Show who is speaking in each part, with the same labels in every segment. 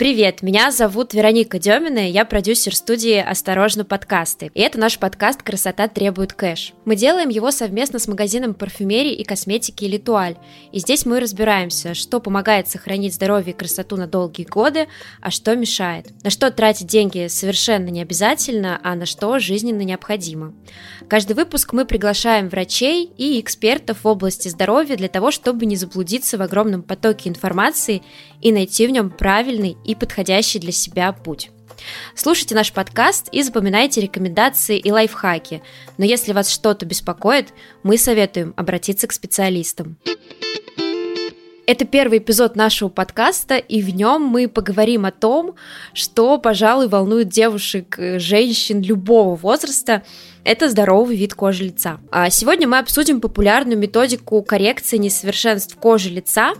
Speaker 1: Привет, меня зовут Вероника Демина, я продюсер студии «Осторожно, подкасты». И это наш подкаст «Красота требует кэш». Мы делаем его совместно с магазином парфюмерии и косметики «Литуаль». И здесь мы разбираемся, что помогает сохранить здоровье и красоту на долгие годы, а что мешает. На что тратить деньги совершенно не обязательно, а на что жизненно необходимо. Каждый выпуск мы приглашаем врачей и экспертов в области здоровья для того, чтобы не заблудиться в огромном потоке информации и найти в нем правильный и подходящий для себя путь. Слушайте наш подкаст и запоминайте рекомендации и лайфхаки. Но если вас что-то беспокоит, мы советуем обратиться к специалистам. Это первый эпизод нашего подкаста, и в нем мы поговорим о том, что, пожалуй, волнует девушек, женщин любого возраста. Это здоровый вид кожи лица. А сегодня мы обсудим популярную методику коррекции несовершенств кожи лица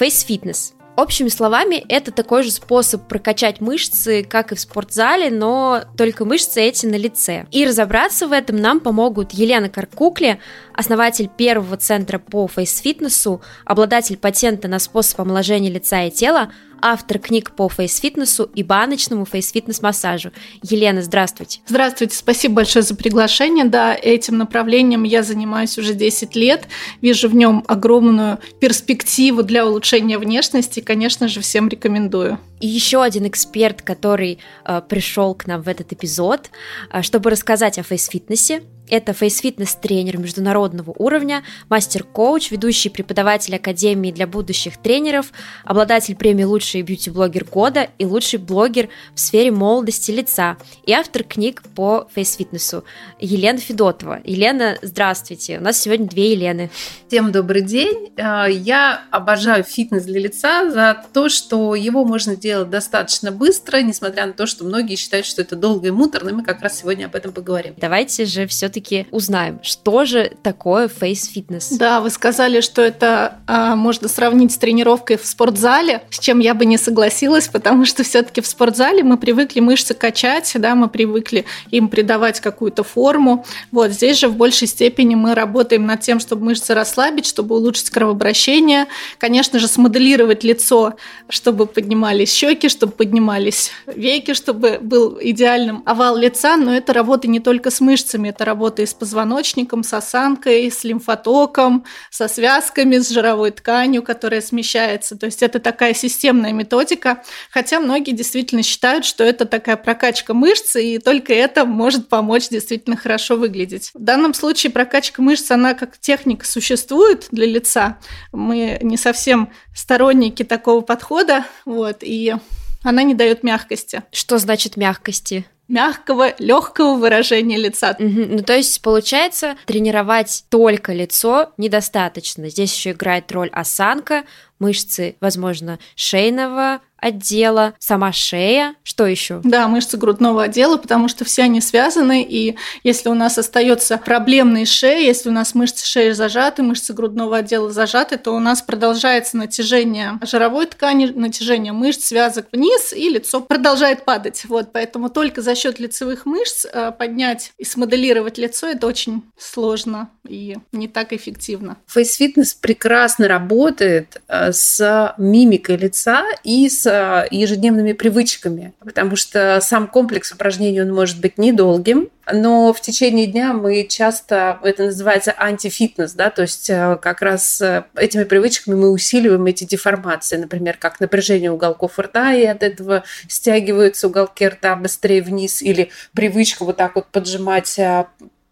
Speaker 1: Face Fitness. Общими словами, это такой же способ прокачать мышцы, как и в спортзале, но только мышцы эти на лице. И разобраться в этом нам помогут Елена Каркукли, основатель первого центра по фейс-фитнесу, обладатель патента на способ омоложения лица и тела, автор книг по фейс-фитнесу и баночному фейс-фитнес-массажу. Елена, здравствуйте.
Speaker 2: Здравствуйте, спасибо большое за приглашение. Да, этим направлением я занимаюсь уже 10 лет. Вижу в нем огромную перспективу для улучшения внешности. Конечно же, всем рекомендую.
Speaker 1: И еще один эксперт, который э, пришел к нам в этот эпизод, э, чтобы рассказать о фейс-фитнесе, это фейс-фитнес-тренер международного уровня, мастер-коуч, ведущий преподаватель Академии для будущих тренеров, обладатель премии «Лучший бьюти-блогер года» и лучший блогер в сфере молодости лица и автор книг по фейс-фитнесу Елена Федотова. Елена, здравствуйте. У нас сегодня две Елены.
Speaker 3: Всем добрый день. А, я обожаю фитнес для лица за то, что его можно делать достаточно быстро, несмотря на то, что многие считают, что это долго и муторно, мы как раз сегодня об этом поговорим.
Speaker 1: Давайте же все все-таки узнаем, что же такое фейс-фитнес.
Speaker 2: Да, вы сказали, что это а, можно сравнить с тренировкой в спортзале, с чем я бы не согласилась, потому что все-таки в спортзале мы привыкли мышцы качать, да, мы привыкли им придавать какую-то форму. Вот здесь же в большей степени мы работаем над тем, чтобы мышцы расслабить, чтобы улучшить кровообращение, конечно же, смоделировать лицо, чтобы поднимались щеки, чтобы поднимались веки, чтобы был идеальным овал лица, но это работа не только с мышцами, это работа работой с позвоночником, с осанкой, с лимфотоком, со связками, с жировой тканью, которая смещается. То есть это такая системная методика, хотя многие действительно считают, что это такая прокачка мышц, и только это может помочь действительно хорошо выглядеть. В данном случае прокачка мышц, она как техника существует для лица. Мы не совсем сторонники такого подхода, вот, и она не дает мягкости.
Speaker 1: Что значит мягкости?
Speaker 2: Мягкого, легкого выражения лица.
Speaker 1: Угу. Ну, то есть, получается, тренировать только лицо недостаточно. Здесь еще играет роль осанка, мышцы, возможно, шейного отдела, сама шея, что еще?
Speaker 2: Да, мышцы грудного отдела, потому что все они связаны, и если у нас остается проблемная шея, если у нас мышцы шеи зажаты, мышцы грудного отдела зажаты, то у нас продолжается натяжение жировой ткани, натяжение мышц, связок вниз, и лицо продолжает падать. Вот, поэтому только за счет лицевых мышц э, поднять и смоделировать лицо это очень сложно и не так эффективно.
Speaker 3: Фейс-фитнес прекрасно работает э, с мимикой лица и с э, ежедневными привычками, потому что сам комплекс упражнений он может быть недолгим, но в течение дня мы часто, это называется антифитнес, да, то есть э, как раз э, этими привычками мы усиливаем эти деформации, например, как напряжение уголков рта, и от этого стягиваются уголки рта быстрее вниз, или привычка вот так вот поджимать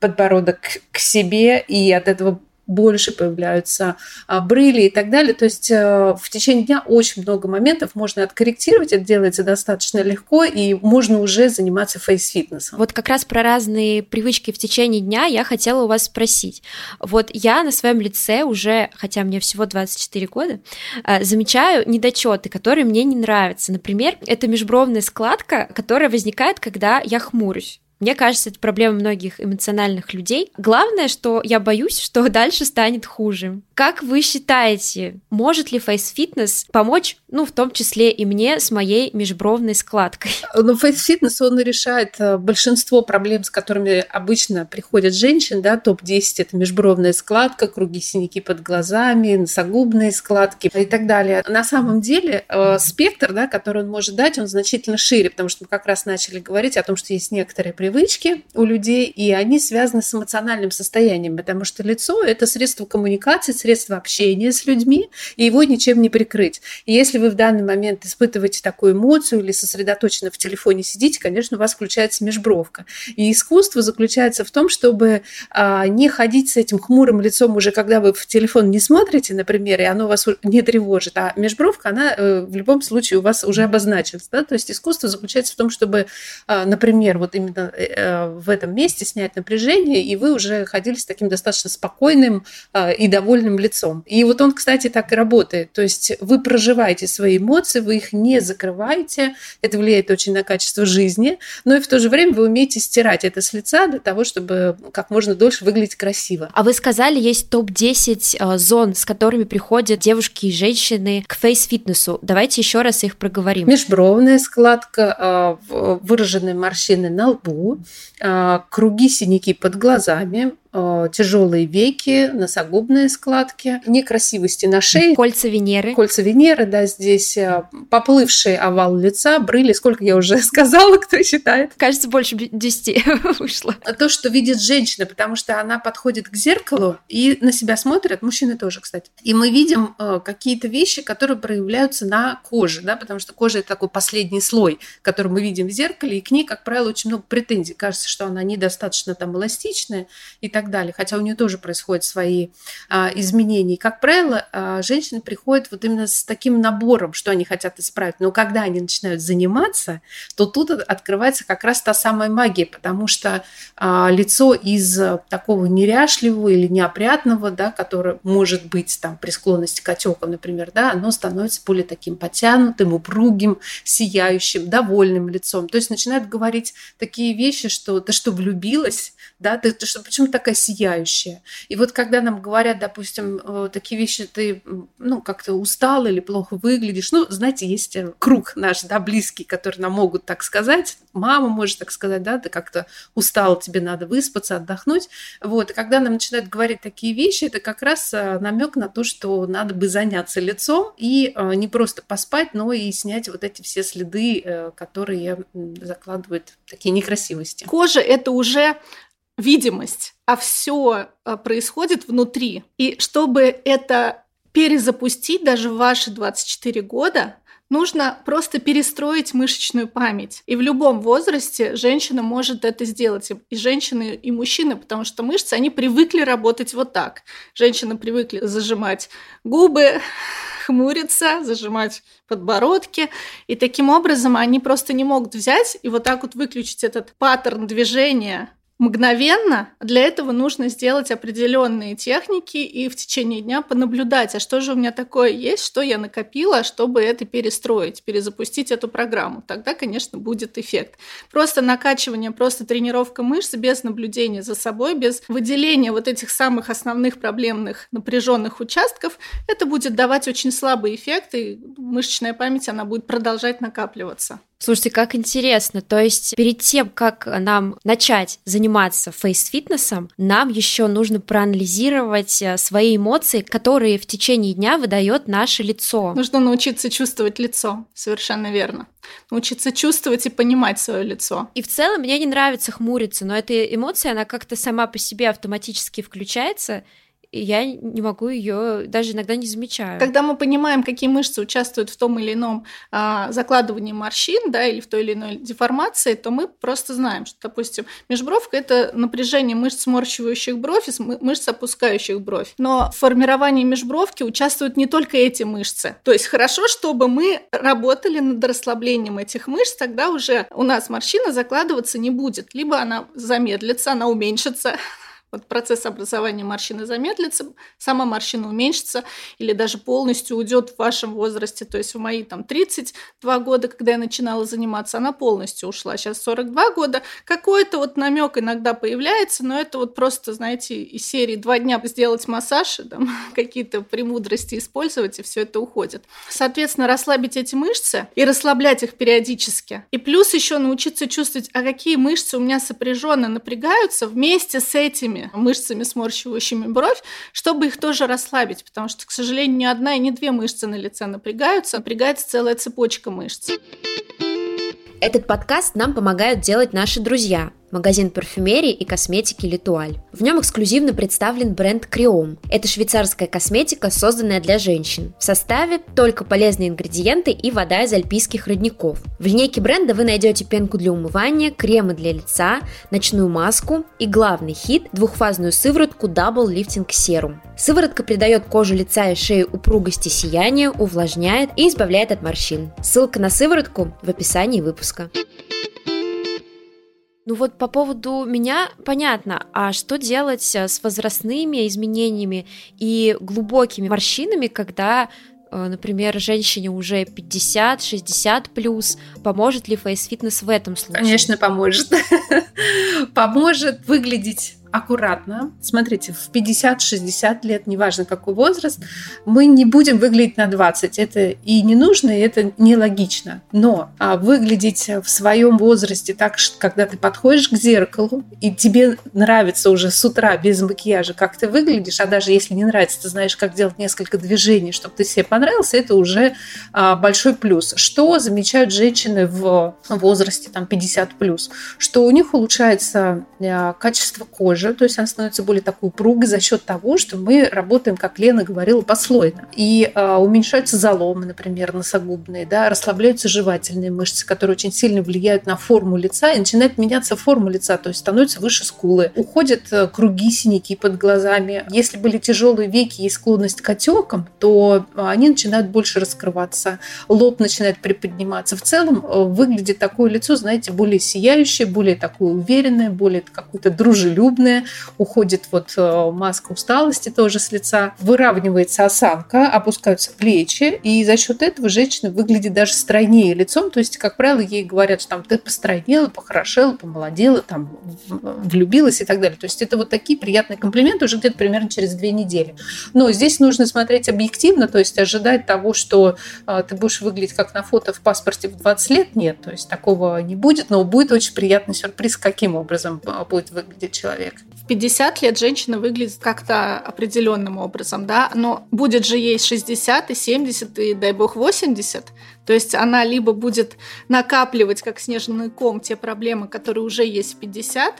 Speaker 3: подбородок к себе, и от этого больше появляются а, брыли и так далее. То есть э, в течение дня очень много моментов можно откорректировать, это делается достаточно легко, и можно уже заниматься фейс-фитнесом.
Speaker 1: Вот как раз про разные привычки в течение дня я хотела у вас спросить. Вот я на своем лице уже, хотя мне всего 24 года, э, замечаю недочеты, которые мне не нравятся. Например, это межбровная складка, которая возникает, когда я хмурюсь. Мне кажется, это проблема многих эмоциональных людей. Главное, что я боюсь, что дальше станет хуже. Как вы считаете, может ли фейс-фитнес помочь, ну, в том числе и мне с моей межбровной складкой?
Speaker 3: Ну, фейс-фитнес, он решает э, большинство проблем, с которыми обычно приходят женщины, да, топ-10 – это межбровная складка, круги синяки под глазами, носогубные складки и так далее. На самом деле э, спектр, да, который он может дать, он значительно шире, потому что мы как раз начали говорить о том, что есть некоторые у людей, и они связаны с эмоциональным состоянием, потому что лицо – это средство коммуникации, средство общения с людьми, и его ничем не прикрыть. И если вы в данный момент испытываете такую эмоцию или сосредоточенно в телефоне сидите, конечно, у вас включается межбровка. И искусство заключается в том, чтобы а, не ходить с этим хмурым лицом уже, когда вы в телефон не смотрите, например, и оно вас не тревожит, а межбровка, она э, в любом случае у вас уже обозначилась. Да? То есть искусство заключается в том, чтобы, а, например, вот именно э, э, в этом месте снять напряжение, и вы уже ходили с таким достаточно спокойным а, и довольным лицом. И вот он, кстати, так и работает. То есть вы проживаете свои эмоции, вы их не закрываете. Это влияет очень на качество жизни. Но и в то же время вы умеете стирать это с лица для того, чтобы как можно дольше выглядеть красиво.
Speaker 1: А вы сказали, есть топ-10 э, зон, с которыми приходят девушки и женщины к фейс-фитнесу. Давайте еще раз их проговорим.
Speaker 3: Межбровная складка, э, выраженные морщины на лбу, э, круги синяки под глазами, тяжелые веки, носогубные складки, некрасивости на шее.
Speaker 1: Кольца Венеры.
Speaker 3: Кольца Венеры, да, здесь э, поплывший овал лица, брыли, сколько я уже сказала, кто считает.
Speaker 1: Кажется, больше 10 вышло.
Speaker 3: То, что видит женщина, потому что она подходит к зеркалу и на себя смотрит, мужчины тоже, кстати. И мы видим э, какие-то вещи, которые проявляются на коже, да, потому что кожа это такой последний слой, который мы видим в зеркале, и к ней, как правило, очень много претензий. Кажется, что она недостаточно там эластичная и так так далее, хотя у нее тоже происходят свои а, изменения. И, как правило, а, женщины приходят вот именно с таким набором, что они хотят исправить. Но когда они начинают заниматься, то тут открывается как раз та самая магия, потому что а, лицо из такого неряшливого или неопрятного, да, которое может быть там при склонности к отекам, например, да, оно становится более таким потянутым, упругим, сияющим, довольным лицом. То есть начинают говорить такие вещи, что ты что, влюбилась? Да, ты, ты что, почему такая такая сияющая. И вот когда нам говорят, допустим, э, такие вещи, ты, ну, как-то устал или плохо выглядишь, ну, знаете, есть э, круг наш, да, близкий, который нам могут так сказать, мама может так сказать, да, ты как-то устал, тебе надо выспаться, отдохнуть. Вот, и когда нам начинают говорить такие вещи, это как раз э, намек на то, что надо бы заняться лицом и не просто поспать, но и снять вот эти все следы, которые закладывают такие некрасивости.
Speaker 2: Кожа – это уже видимость, а все а, происходит внутри. И чтобы это перезапустить даже в ваши 24 года, нужно просто перестроить мышечную память. И в любом возрасте женщина может это сделать. И женщины, и мужчины, потому что мышцы, они привыкли работать вот так. Женщины привыкли зажимать губы, хмуриться, зажимать подбородки. И таким образом они просто не могут взять и вот так вот выключить этот паттерн движения мгновенно. Для этого нужно сделать определенные техники и в течение дня понаблюдать, а что же у меня такое есть, что я накопила, чтобы это перестроить, перезапустить эту программу. Тогда, конечно, будет эффект. Просто накачивание, просто тренировка мышц без наблюдения за собой, без выделения вот этих самых основных проблемных напряженных участков, это будет давать очень слабый эффект, и мышечная память, она будет продолжать накапливаться.
Speaker 1: Слушайте, как интересно. То есть перед тем, как нам начать заниматься фейс-фитнесом, нам еще нужно проанализировать э, свои эмоции, которые в течение дня выдает наше лицо.
Speaker 2: Нужно научиться чувствовать лицо, совершенно верно. Научиться чувствовать и понимать свое лицо.
Speaker 1: И в целом мне не нравится хмуриться, но эта эмоция, она как-то сама по себе автоматически включается, и я не могу ее даже иногда не замечаю.
Speaker 2: Когда мы понимаем, какие мышцы участвуют в том или ином а, закладывании морщин, да, или в той или иной деформации, то мы просто знаем, что, допустим, межбровка – это напряжение мышц, сморщивающих бровь и мышц, опускающих бровь. Но в формировании межбровки участвуют не только эти мышцы. То есть хорошо, чтобы мы работали над расслаблением этих мышц, тогда уже у нас морщина закладываться не будет. Либо она замедлится, она уменьшится, вот процесс образования морщины замедлится, сама морщина уменьшится или даже полностью уйдет в вашем возрасте. То есть в мои там 32 года, когда я начинала заниматься, она полностью ушла. Сейчас 42 года. Какой-то вот намек иногда появляется, но это вот просто, знаете, из серии два дня сделать массаж, там, какие-то премудрости использовать, и все это уходит. Соответственно, расслабить эти мышцы и расслаблять их периодически. И плюс еще научиться чувствовать, а какие мышцы у меня сопряженно напрягаются вместе с этими мышцами, сморщивающими бровь, чтобы их тоже расслабить, потому что, к сожалению, ни одна и ни две мышцы на лице напрягаются, напрягается целая цепочка мышц.
Speaker 1: Этот подкаст нам помогают делать наши друзья – магазин парфюмерии и косметики Литуаль. В нем эксклюзивно представлен бренд Криом. Это швейцарская косметика, созданная для женщин. В составе только полезные ингредиенты и вода из альпийских родников. В линейке бренда вы найдете пенку для умывания, кремы для лица, ночную маску и главный хит – двухфазную сыворотку Double Lifting Serum. Сыворотка придает коже лица и шеи упругости сияния, увлажняет и избавляет от морщин. Ссылка на сыворотку в описании выпуска. Ну вот по поводу меня понятно, а что делать э, с возрастными изменениями и глубокими морщинами, когда э, например, женщине уже 50-60 плюс, поможет ли фейс-фитнес в этом случае?
Speaker 3: Конечно, поможет. поможет выглядеть аккуратно. Смотрите, в 50-60 лет, неважно какой возраст, мы не будем выглядеть на 20. Это и не нужно, и это нелогично. Но а, выглядеть в своем возрасте так, что когда ты подходишь к зеркалу, и тебе нравится уже с утра без макияжа, как ты выглядишь, а даже если не нравится, ты знаешь, как делать несколько движений, чтобы ты себе понравился, это уже а, большой плюс. Что замечают женщины в возрасте там 50 плюс? Что у них улучшается а, качество кожи, кожа, то есть она становится более такой упругой за счет того, что мы работаем, как Лена говорила, послойно. И э, уменьшаются заломы, например, носогубные, да, расслабляются жевательные мышцы, которые очень сильно влияют на форму лица, и начинает меняться форма лица, то есть становятся выше скулы. Уходят э, круги, синяки под глазами. Если были тяжелые веки и склонность к отекам, то они начинают больше раскрываться, лоб начинает приподниматься. В целом э, выглядит такое лицо, знаете, более сияющее, более такое уверенное, более какое-то дружелюбное, бледная, уходит вот э, маска усталости тоже с лица, выравнивается осанка, опускаются плечи, и за счет этого женщина выглядит даже стройнее лицом, то есть, как правило, ей говорят, что там ты постройнела, похорошела, помолодела, там влюбилась и так далее. То есть это вот такие приятные комплименты уже где-то примерно через две недели. Но здесь нужно смотреть объективно, то есть ожидать того, что э, ты будешь выглядеть как на фото в паспорте в 20 лет, нет, то есть такого не будет, но будет очень приятный сюрприз, каким образом э, будет выглядеть человек
Speaker 2: 50 лет женщина выглядит как-то определенным образом, да, но будет же ей 60 и 70 и, дай бог, 80. То есть она либо будет накапливать, как снежный ком, те проблемы, которые уже есть в 50,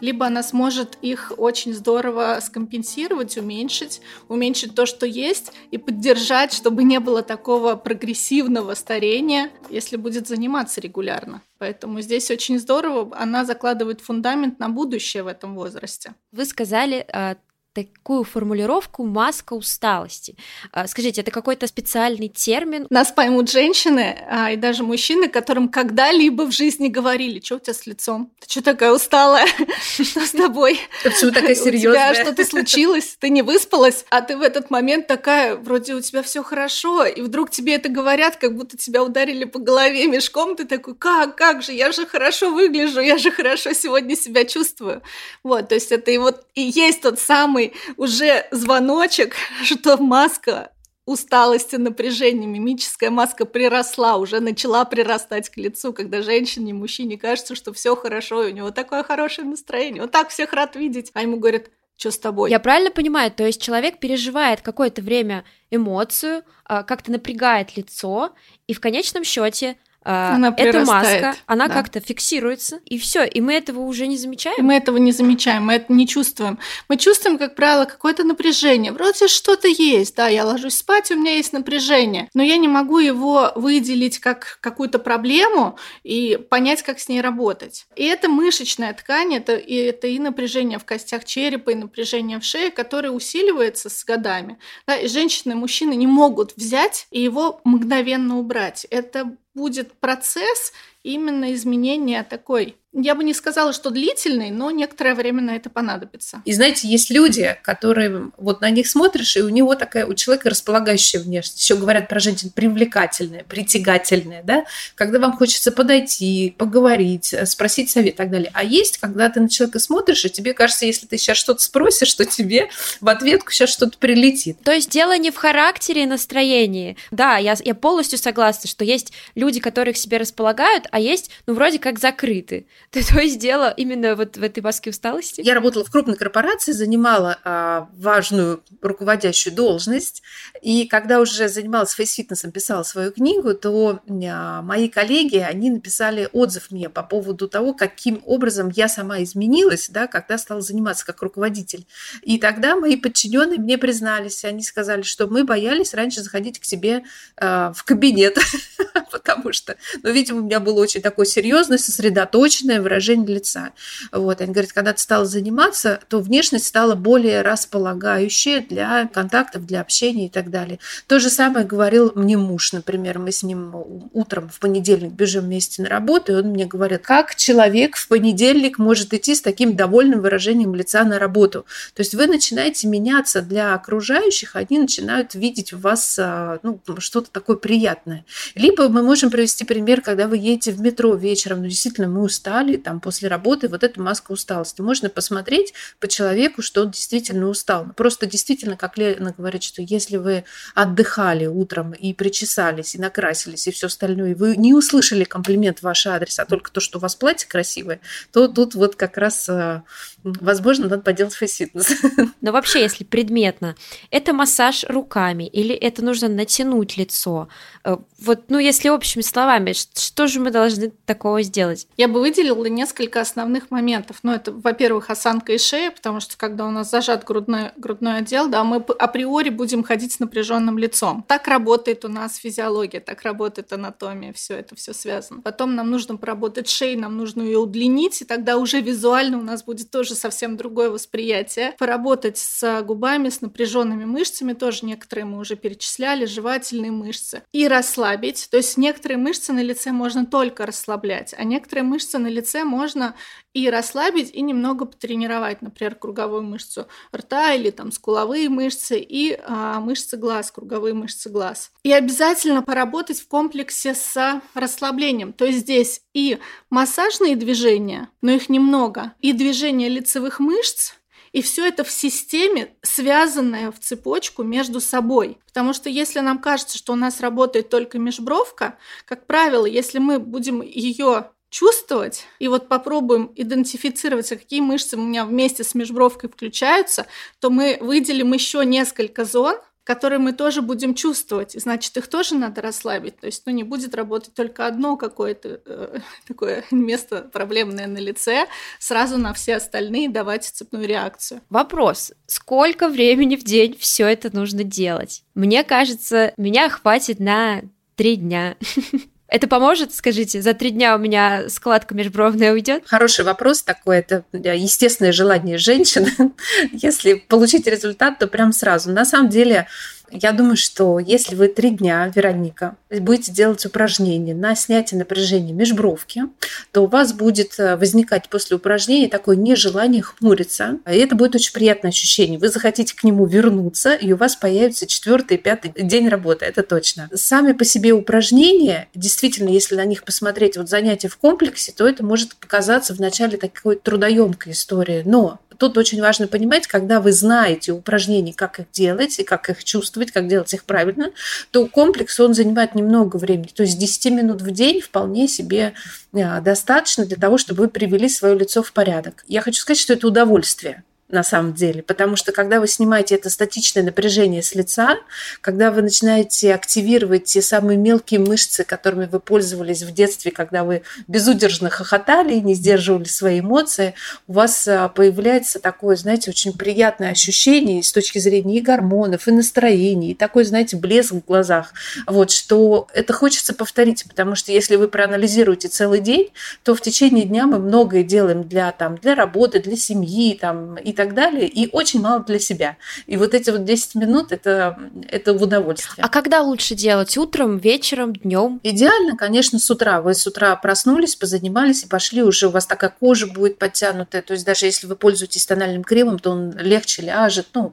Speaker 2: либо она сможет их очень здорово скомпенсировать, уменьшить, уменьшить то, что есть, и поддержать, чтобы не было такого прогрессивного старения, если будет заниматься регулярно. Поэтому здесь очень здорово, она закладывает фундамент на будущее в этом возрасте.
Speaker 1: Вы сказали а, такую формулировку «маска усталости». А, скажите, это какой-то специальный термин?
Speaker 2: Нас поймут женщины а, и даже мужчины, которым когда-либо в жизни говорили, что у тебя с лицом? Ты что такая усталая? Что с тобой?
Speaker 3: Почему такая серьезная?
Speaker 2: У тебя что-то случилось? Ты не выспалась? А ты в этот момент такая, вроде у тебя все хорошо, и вдруг тебе это говорят, как будто тебя ударили по голове мешком, ты такой, как, как же, я же хорошо выгляжу, я же хорошо сегодня себя чувствую. Вот, то есть это и вот и есть тот самый самый уже звоночек, что маска усталости, напряжения, мимическая маска приросла, уже начала прирастать к лицу, когда женщине, мужчине кажется, что все хорошо, и у него такое хорошее настроение, он так всех рад видеть, а ему говорят, что с тобой?
Speaker 1: Я правильно понимаю, то есть человек переживает какое-то время эмоцию, а, как-то напрягает лицо, и в конечном счете она эта маска, она да. как-то фиксируется, и все, и мы этого уже не замечаем.
Speaker 2: И мы этого не замечаем, мы это не чувствуем. Мы чувствуем, как правило, какое-то напряжение. Вроде что-то есть, да, я ложусь спать, у меня есть напряжение, но я не могу его выделить как какую-то проблему и понять, как с ней работать. И это мышечная ткань, это и, это и напряжение в костях черепа, и напряжение в шее, которое усиливается с годами. Да, и женщины и мужчины не могут взять и его мгновенно убрать. Это будет процесс именно изменения такой Я бы не сказала, что длительный, но некоторое время на это понадобится.
Speaker 3: И знаете, есть люди, которые вот на них смотришь, и у него такая, у человека располагающая внешность. Еще говорят про женщин привлекательная, притягательная, да? Когда вам хочется подойти, поговорить, спросить совет и так далее. А есть, когда ты на человека смотришь, и тебе кажется, если ты сейчас что-то спросишь, что тебе в ответку сейчас что-то прилетит.
Speaker 1: То есть дело не в характере и настроении. Да, я, я полностью согласна, что есть люди, которые к себе располагают, а есть, ну, вроде как закрыты. Ты то есть дело именно вот в этой маске усталости?
Speaker 3: Я работала в крупной корпорации, занимала а, важную руководящую должность, и когда уже занималась фейс-фитнесом, писала свою книгу, то а, мои коллеги, они написали отзыв мне по поводу того, каким образом я сама изменилась, да, когда стала заниматься как руководитель. И тогда мои подчиненные мне признались, они сказали, что мы боялись раньше заходить к себе а, в кабинет, потому что, ну, видимо, у меня было очень такое серьезное, сосредоточенное выражение лица. Вот. Они говорят, когда ты стала заниматься, то внешность стала более располагающая для контактов, для общения и так далее. То же самое говорил мне муж, например. Мы с ним утром в понедельник бежим вместе на работу, и он мне говорит, как человек в понедельник может идти с таким довольным выражением лица на работу. То есть вы начинаете меняться для окружающих, они начинают видеть в вас а, ну, что-то такое приятное. Либо мы можем привести пример, когда вы едете в метро вечером, ну, действительно, мы устали, там, после работы, вот эта маска усталости. Можно посмотреть по человеку, что он действительно устал. Просто действительно, как Лена говорит, что если вы отдыхали утром и причесались, и накрасились, и все остальное, и вы не услышали комплимент в ваш адрес, а только то, что у вас платье красивое, то тут вот как раз, э, возможно, надо поделать фейс-фитнес.
Speaker 1: Но вообще, если предметно, это массаж руками или это нужно натянуть лицо? Э, вот, ну, если общими словами, что же мы должны такого сделать?
Speaker 2: Я бы выделила несколько основных моментов. Ну, это, во-первых, осанка и шея, потому что когда у нас зажат грудной, грудной отдел, да, мы априори будем ходить с напряженным лицом. Так работает у нас физиология, так работает анатомия, все это все связано. Потом нам нужно поработать шеей, нам нужно ее удлинить, и тогда уже визуально у нас будет тоже совсем другое восприятие. Поработать с губами, с напряженными мышцами, тоже некоторые мы уже перечисляли, жевательные мышцы. И расслабить, то есть некоторые мышцы на лице можно только расслаблять, а некоторые мышцы на лице можно и расслабить, и немного потренировать, например, круговую мышцу рта или там скуловые мышцы и а, мышцы глаз, круговые мышцы глаз. И обязательно поработать в комплексе с расслаблением. То есть здесь и массажные движения, но их немного, и движения лицевых мышц, и все это в системе, связанное в цепочку между собой. Потому что если нам кажется, что у нас работает только межбровка, как правило, если мы будем ее чувствовать, и вот попробуем идентифицировать, какие мышцы у меня вместе с межбровкой включаются, то мы выделим еще несколько зон, которые мы тоже будем чувствовать. И значит, их тоже надо расслабить. То есть, ну, не будет работать только одно какое-то э, такое место проблемное на лице, сразу на все остальные давать цепную реакцию.
Speaker 1: Вопрос. Сколько времени в день все это нужно делать? Мне кажется, меня хватит на три дня. Это поможет, скажите, за три дня у меня складка межбровная уйдет?
Speaker 3: Хороший вопрос такой, это естественное желание женщины. Если получить результат, то прям сразу. На самом деле, я думаю, что если вы три дня, Вероника, будете делать упражнения на снятие напряжения межбровки, то у вас будет э, возникать после упражнения такое нежелание хмуриться. И это будет очень приятное ощущение. Вы захотите к нему вернуться, и у вас появится четвертый, пятый день работы, это точно. Сами по себе упражнения, действительно, если на них посмотреть, вот занятия в комплексе, то это может показаться вначале такой трудоемкой историей. Но Тут очень важно понимать, когда вы знаете упражнения, как их делать и как их чувствовать, как делать их правильно, то комплекс, он занимает немного времени. То есть 10 минут в день вполне себе а, достаточно для того, чтобы вы привели свое лицо в порядок. Я хочу сказать, что это удовольствие на самом деле. Потому что когда вы снимаете это статичное напряжение с лица, когда вы начинаете активировать те самые мелкие мышцы, которыми вы пользовались в детстве, когда вы безудержно хохотали и не сдерживали свои эмоции, у вас а, появляется такое, знаете, очень приятное ощущение с точки зрения и гормонов, и настроения, и такой, знаете, блеск в глазах. Вот, что это хочется повторить, потому что если вы проанализируете целый день, то в течение дня мы многое делаем для, там, для работы, для семьи там, и так далее, и очень мало для себя. И вот эти вот 10 минут это, это в удовольствие.
Speaker 1: А когда лучше делать? Утром, вечером, днем?
Speaker 3: Идеально, конечно, с утра. Вы с утра проснулись, позанимались и пошли уже, у вас такая кожа будет подтянутая. То есть даже если вы пользуетесь тональным кремом, то он легче ляжет. Ну,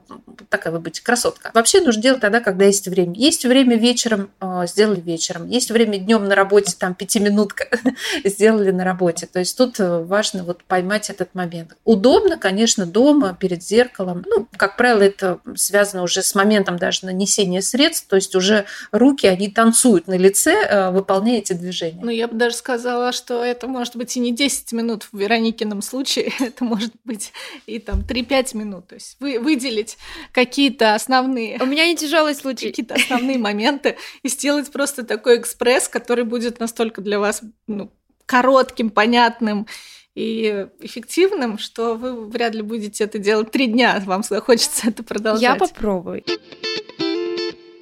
Speaker 3: такая вы будете красотка. Вообще нужно делать тогда, когда есть время. Есть время вечером, а, сделали вечером. Есть время днем на работе, там пятиминутка сделали на работе. То есть тут э, важно вот поймать этот момент. Удобно, конечно, дома, перед зеркалом. Ну, как правило, это связано уже с моментом даже нанесения средств, то есть уже руки, они танцуют на лице, э, выполняя эти движения.
Speaker 2: Ну, я бы даже сказала, что это может быть и не 10 минут в Вероникином случае, это может быть и там 3-5 минут. То есть вы, выделить какие-то основные...
Speaker 1: У меня не тяжелый случай.
Speaker 2: Какие-то основные моменты и сделать просто такой экспресс, который будет настолько для вас ну, коротким, понятным и эффективным, что вы вряд ли будете это делать три дня, вам захочется это продолжать.
Speaker 1: Я попробую.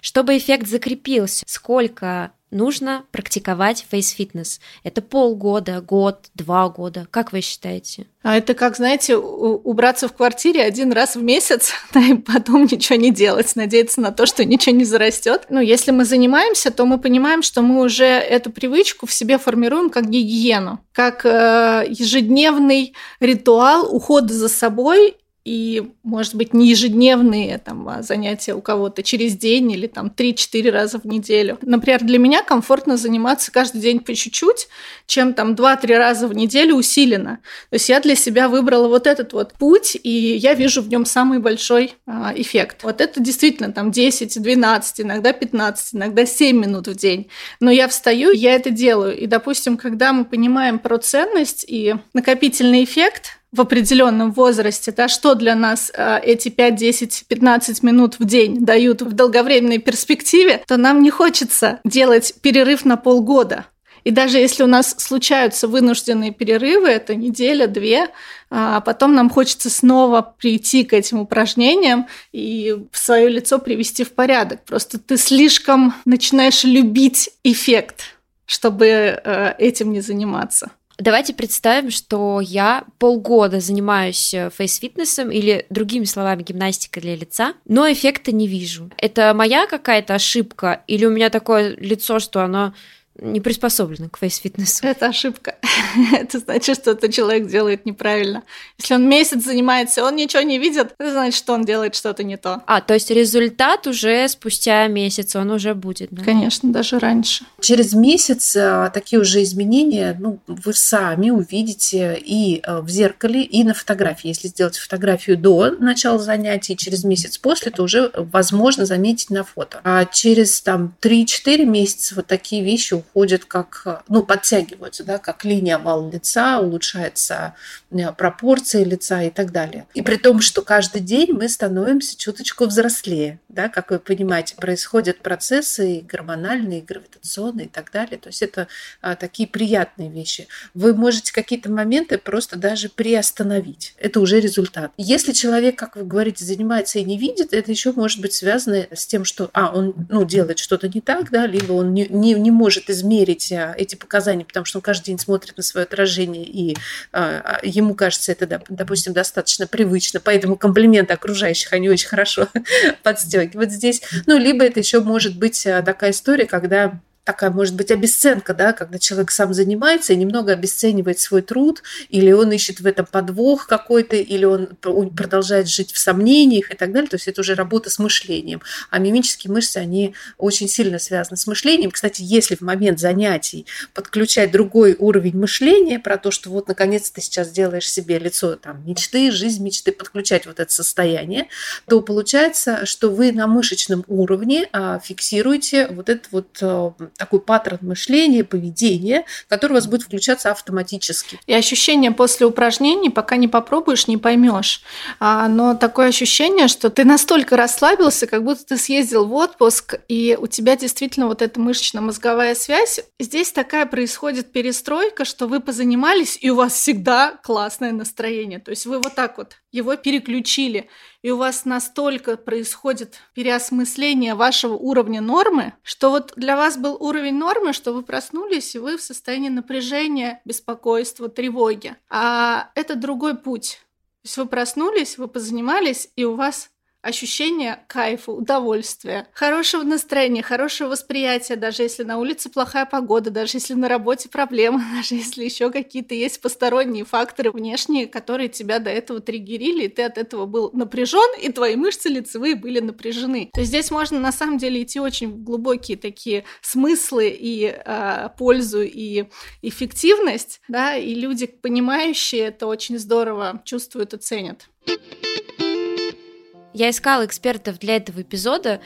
Speaker 1: Чтобы эффект закрепился, сколько нужно практиковать фейс-фитнес? Это полгода, год, два года? Как вы считаете?
Speaker 2: А это как, знаете, убраться в квартире один раз в месяц, да, и потом ничего не делать, надеяться на то, что ничего не зарастет. Ну, если мы занимаемся, то мы понимаем, что мы уже эту привычку в себе формируем как гигиену, как э, ежедневный ритуал ухода за собой и, может быть, не ежедневные там, а занятия у кого-то через день или там 3-4 раза в неделю. Например, для меня комфортно заниматься каждый день по чуть-чуть, чем там 2-3 раза в неделю усиленно. То есть я для себя выбрала вот этот вот путь, и я вижу в нем самый большой а, эффект. Вот это действительно там 10, 12, иногда 15, иногда 7 минут в день. Но я встаю, я это делаю. И, допустим, когда мы понимаем про ценность и накопительный эффект, в определенном возрасте, да, что для нас э, эти 5, 10, 15 минут в день дают в долговременной перспективе, то нам не хочется делать перерыв на полгода. И даже если у нас случаются вынужденные перерывы, это неделя, две, а потом нам хочется снова прийти к этим упражнениям и свое лицо привести в порядок. Просто ты слишком начинаешь любить эффект, чтобы э, этим не заниматься.
Speaker 1: Давайте представим, что я полгода занимаюсь э, фейс-фитнесом или, другими словами, гимнастикой для лица, но эффекта не вижу. Это моя какая-то ошибка или у меня такое лицо, что оно не приспособлены к фейс-фитнесу.
Speaker 2: Это ошибка. это значит, что этот человек делает неправильно. Если он месяц занимается, он ничего не видит, это значит, что он делает что-то не то.
Speaker 1: А, то есть результат уже спустя месяц, он уже будет, да?
Speaker 2: Конечно, даже раньше.
Speaker 3: Через месяц а, такие уже изменения, ну, вы сами увидите и а, в зеркале, и на фотографии. Если сделать фотографию до начала занятий, через месяц после, то уже возможно заметить на фото. А через там 3-4 месяца вот такие вещи уходят как, ну, подтягиваются, да, как линия овал лица, улучшается э, пропорции лица и так далее. И при том, что каждый день мы становимся чуточку взрослее, да, как вы понимаете, происходят процессы гормональные, гравитационные и так далее. То есть это а, такие приятные вещи. Вы можете какие-то моменты просто даже приостановить. Это уже результат. Если человек, как вы говорите, занимается и не видит, это еще может быть связано с тем, что, а, он ну, делает что-то не так, да, либо он не, не, не может измерить а, эти показания, потому что он каждый день смотрит на свое отражение, и э, ему кажется это, допустим, достаточно привычно, поэтому комплименты окружающих, они очень хорошо подстегивают здесь. Ну, либо это еще может быть а, такая история, когда такая, может быть, обесценка, да, когда человек сам занимается и немного обесценивает свой труд, или он ищет в этом подвох какой-то, или он продолжает жить в сомнениях и так далее. То есть это уже работа с мышлением. А мимические мышцы, они очень сильно связаны с мышлением. Кстати, если в момент занятий подключать другой уровень мышления про то, что вот наконец ты сейчас делаешь себе лицо там, мечты, жизнь мечты, подключать вот это состояние, то получается, что вы на мышечном уровне а, фиксируете вот этот вот а, такой паттерн мышления, поведения, который у вас будет включаться автоматически.
Speaker 2: И ощущение после упражнений, пока не попробуешь, не поймешь. А, но такое ощущение, что ты настолько расслабился, как будто ты съездил в отпуск, и у тебя действительно вот эта мышечно-мозговая связь. Здесь такая происходит перестройка, что вы позанимались, и у вас всегда классное настроение. То есть вы вот так вот его переключили, и у вас настолько происходит переосмысление вашего уровня нормы, что вот для вас был уровень нормы, что вы проснулись, и вы в состоянии напряжения, беспокойства, тревоги. А это другой путь. То есть вы проснулись, вы позанимались, и у вас ощущение кайфа, удовольствия, хорошего настроения, хорошего восприятия, даже если на улице плохая погода, даже если на работе проблемы, даже если еще какие-то есть посторонние факторы внешние, которые тебя до этого триггерили, и ты от этого был напряжен, и твои мышцы лицевые были напряжены. То есть здесь можно на самом деле идти очень глубокие такие смыслы и э, пользу, и эффективность, да, и люди, понимающие это, очень здорово чувствуют и ценят.
Speaker 1: Я искала экспертов для этого эпизода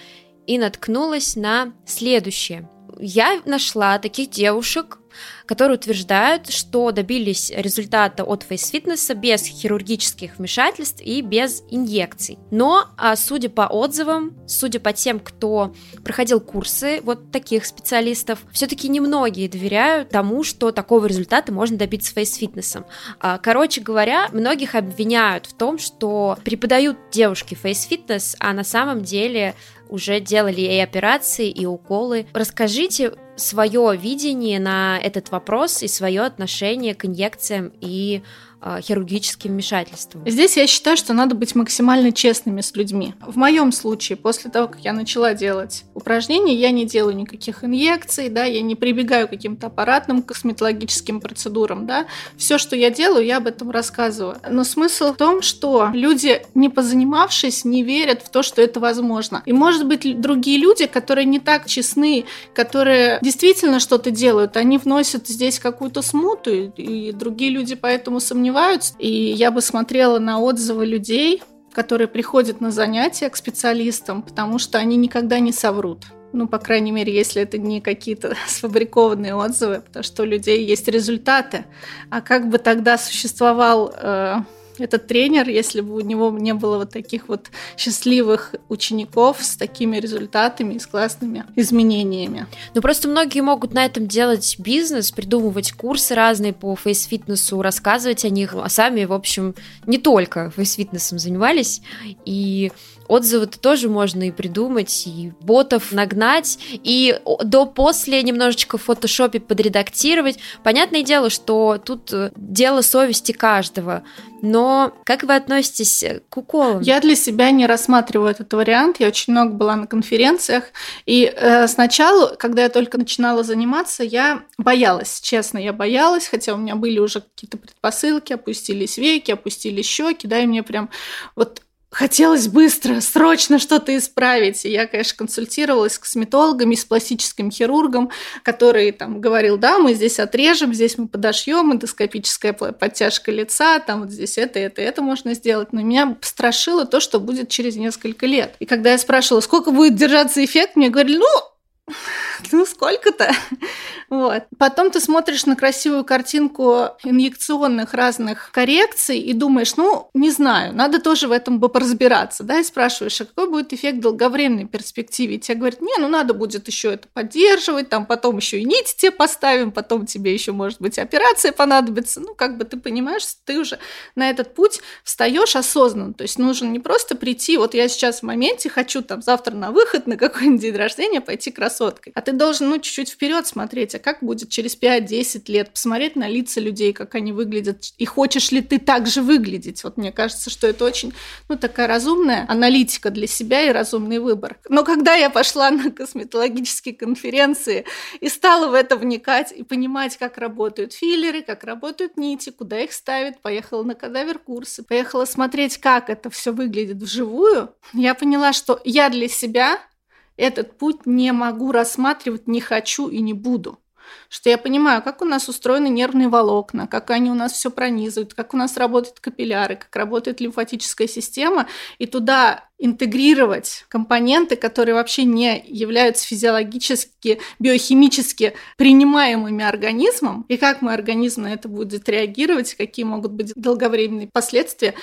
Speaker 1: и наткнулась на следующее. Я нашла таких девушек, которые утверждают, что добились результата от фейс-фитнеса без хирургических вмешательств и без инъекций. Но, а, судя по отзывам, судя по тем, кто проходил курсы вот таких специалистов, все-таки немногие доверяют тому, что такого результата можно добиться фейс-фитнесом. А, короче говоря, многих обвиняют в том, что преподают девушки фейс-фитнес, а на самом деле уже делали и операции, и уколы. Расскажите свое видение на этот вопрос и свое отношение к инъекциям и хирургическим вмешательством.
Speaker 2: Здесь я считаю, что надо быть максимально честными с людьми. В моем случае, после того, как я начала делать упражнения, я не делаю никаких инъекций, да, я не прибегаю к каким-то аппаратным косметологическим процедурам, да. Все, что я делаю, я об этом рассказываю. Но смысл в том, что люди, не позанимавшись, не верят в то, что это возможно. И, может быть, другие люди, которые не так честны, которые действительно что-то делают, они вносят здесь какую-то смуту, и другие люди поэтому сомневаются сомневаются. И я бы смотрела на отзывы людей, которые приходят на занятия к специалистам, потому что они никогда не соврут. Ну, по крайней мере, если это не какие-то сфабрикованные отзывы, потому что у людей есть результаты. А как бы тогда существовал э, этот тренер, если бы у него не было вот таких вот счастливых учеников с такими результатами и с классными изменениями.
Speaker 1: Ну, просто многие могут на этом делать бизнес, придумывать курсы разные по фейс-фитнесу, рассказывать о них, а сами, в общем, не только фейс-фитнесом занимались, и отзывы-то тоже можно и придумать, и ботов нагнать, и до-после немножечко в фотошопе подредактировать. Понятное дело, что тут э, дело совести каждого, но как вы относитесь к уколам?
Speaker 2: Я для себя не рассматриваю этот вариант. Я очень много была на конференциях. И э, сначала, когда я только начинала заниматься, я боялась, честно, я боялась, хотя у меня были уже какие-то предпосылки, опустились веки, опустились щеки, да, и мне прям вот хотелось быстро, срочно что-то исправить. И я, конечно, консультировалась с косметологами, с пластическим хирургом, который там говорил, да, мы здесь отрежем, здесь мы подошьем, эндоскопическая подтяжка лица, там вот здесь это, это, это можно сделать. Но меня страшило то, что будет через несколько лет. И когда я спрашивала, сколько будет держаться эффект, мне говорили, ну, ну сколько-то. Вот. Потом ты смотришь на красивую картинку инъекционных разных коррекций и думаешь, ну, не знаю, надо тоже в этом бы поразбираться, да, и спрашиваешь, а какой будет эффект долговременной перспективе? И тебе говорят, не, ну, надо будет еще это поддерживать, там потом еще и нить тебе поставим, потом тебе еще, может быть, операция понадобится. Ну, как бы ты понимаешь, ты уже на этот путь встаешь осознанно. То есть нужно не просто прийти, вот я сейчас в моменте хочу там завтра на выход, на какой-нибудь день рождения пойти красоткой, а ты должен, ну, чуть-чуть вперед смотреть, а как будет через 5-10 лет, посмотреть на лица людей, как они выглядят, и хочешь ли ты так же выглядеть. Вот мне кажется, что это очень, ну, такая разумная аналитика для себя и разумный выбор. Но когда я пошла на косметологические конференции и стала в это вникать и понимать, как работают филлеры, как работают нити, куда их ставят, поехала на кадавер курсы, поехала смотреть, как это все выглядит вживую, я поняла, что я для себя этот путь не могу рассматривать, не хочу и не буду. Что я понимаю, как у нас устроены нервные волокна, как они у нас все пронизывают, как у нас работают капилляры, как работает лимфатическая система, и туда интегрировать компоненты, которые вообще не являются физиологически, биохимически принимаемыми организмом, и как мой организм на это будет реагировать, какие могут быть долговременные последствия,